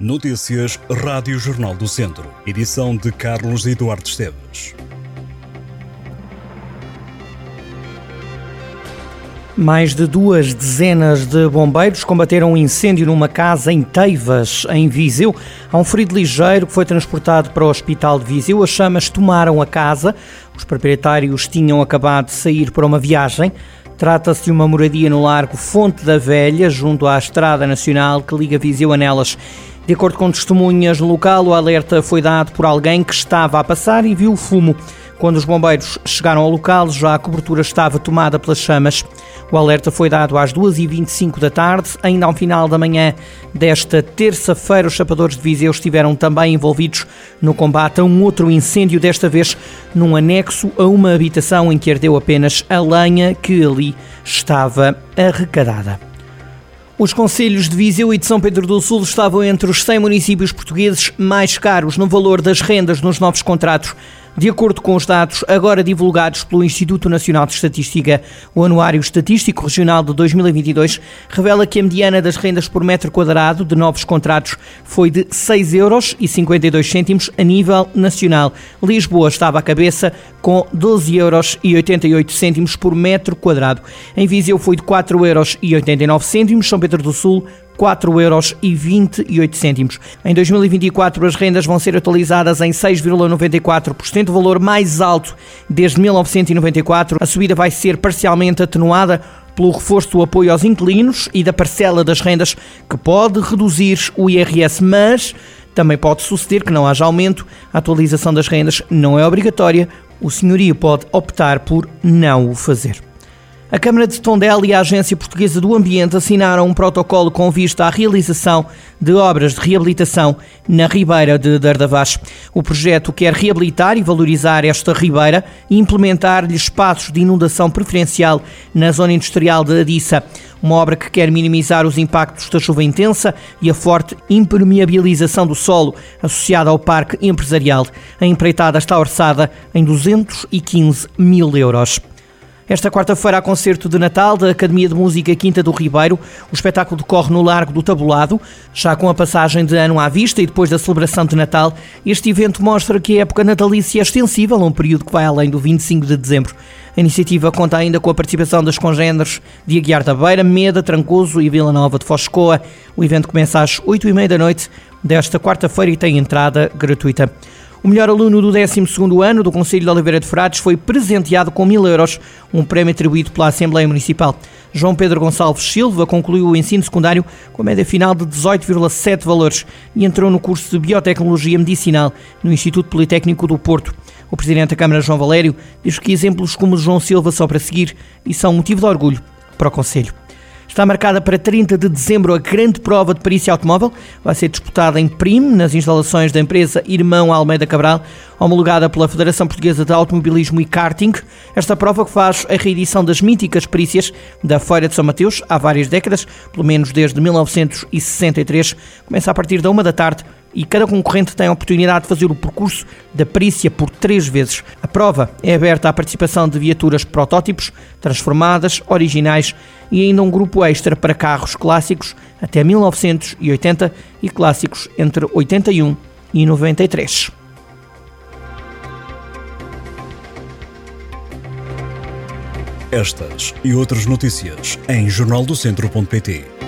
Notícias Rádio Jornal do Centro. Edição de Carlos Eduardo Esteves. Mais de duas dezenas de bombeiros combateram um incêndio numa casa em Teivas, em Viseu. Há um ferido ligeiro que foi transportado para o hospital de Viseu. As chamas tomaram a casa. Os proprietários tinham acabado de sair para uma viagem. Trata-se de uma moradia no Largo Fonte da Velha, junto à Estrada Nacional que liga Viseu a Nelas. De acordo com testemunhas no local, o alerta foi dado por alguém que estava a passar e viu o fumo. Quando os bombeiros chegaram ao local, já a cobertura estava tomada pelas chamas. O alerta foi dado às 2h25 da tarde. Ainda ao final da manhã desta terça-feira, os chapadores de Viseu estiveram também envolvidos no combate a um outro incêndio, desta vez num anexo a uma habitação em que ardeu apenas a lenha que ali estava arrecadada. Os conselhos de Viseu e de São Pedro do Sul estavam entre os 100 municípios portugueses mais caros no valor das rendas nos novos contratos. De acordo com os dados agora divulgados pelo Instituto Nacional de Estatística, o Anuário Estatístico Regional de 2022 revela que a mediana das rendas por metro quadrado de novos contratos foi de 6,52 euros a nível nacional. Lisboa estava à cabeça com 12,88 euros por metro quadrado. Em Viseu foi de 4,89 euros, São Pedro do Sul 4,28 euros. Em 2024, as rendas vão ser atualizadas em 6,94%, o valor mais alto desde 1994. A subida vai ser parcialmente atenuada pelo reforço do apoio aos inquilinos e da parcela das rendas, que pode reduzir o IRS, mas também pode suceder que não haja aumento. A atualização das rendas não é obrigatória, o senhorio pode optar por não o fazer. A Câmara de Tondela e a Agência Portuguesa do Ambiente assinaram um protocolo com vista à realização de obras de reabilitação na Ribeira de Dardavaz. O projeto quer reabilitar e valorizar esta ribeira e implementar-lhe espaços de inundação preferencial na zona industrial de Adissa. Uma obra que quer minimizar os impactos da chuva intensa e a forte impermeabilização do solo associada ao parque empresarial. A empreitada está orçada em 215 mil euros. Esta quarta-feira há concerto de Natal da Academia de Música Quinta do Ribeiro. O espetáculo decorre no Largo do Tabulado, já com a passagem de ano à vista e depois da celebração de Natal. Este evento mostra que a época natalícia é extensível a um período que vai além do 25 de dezembro. A iniciativa conta ainda com a participação das congêneres de Aguiar da Beira, Meda, Trancoso e Vila Nova de Foscoa. O evento começa às 8h30 da noite desta quarta-feira e tem entrada gratuita. O melhor aluno do 12 ano do Conselho de Oliveira de Frades foi presenteado com mil euros, um prémio atribuído pela Assembleia Municipal. João Pedro Gonçalves Silva concluiu o ensino secundário com média final de 18,7 valores e entrou no curso de Biotecnologia Medicinal no Instituto Politécnico do Porto. O Presidente da Câmara, João Valério, diz que exemplos como João Silva são para seguir e são motivo de orgulho para o Conselho. Está marcada para 30 de dezembro a grande prova de perícia automóvel. Vai ser disputada em Prim, nas instalações da empresa Irmão Almeida Cabral, homologada pela Federação Portuguesa de Automobilismo e Karting. Esta prova que faz a reedição das míticas perícias da Feira de São Mateus há várias décadas, pelo menos desde 1963, começa a partir da uma da tarde e cada concorrente tem a oportunidade de fazer o percurso da perícia por três vezes. A prova é aberta à participação de viaturas protótipos, transformadas, originais e ainda um grupo extra para carros clássicos até 1980 e clássicos entre 81 e 93. Estas e outras notícias em jornaldocentro.pt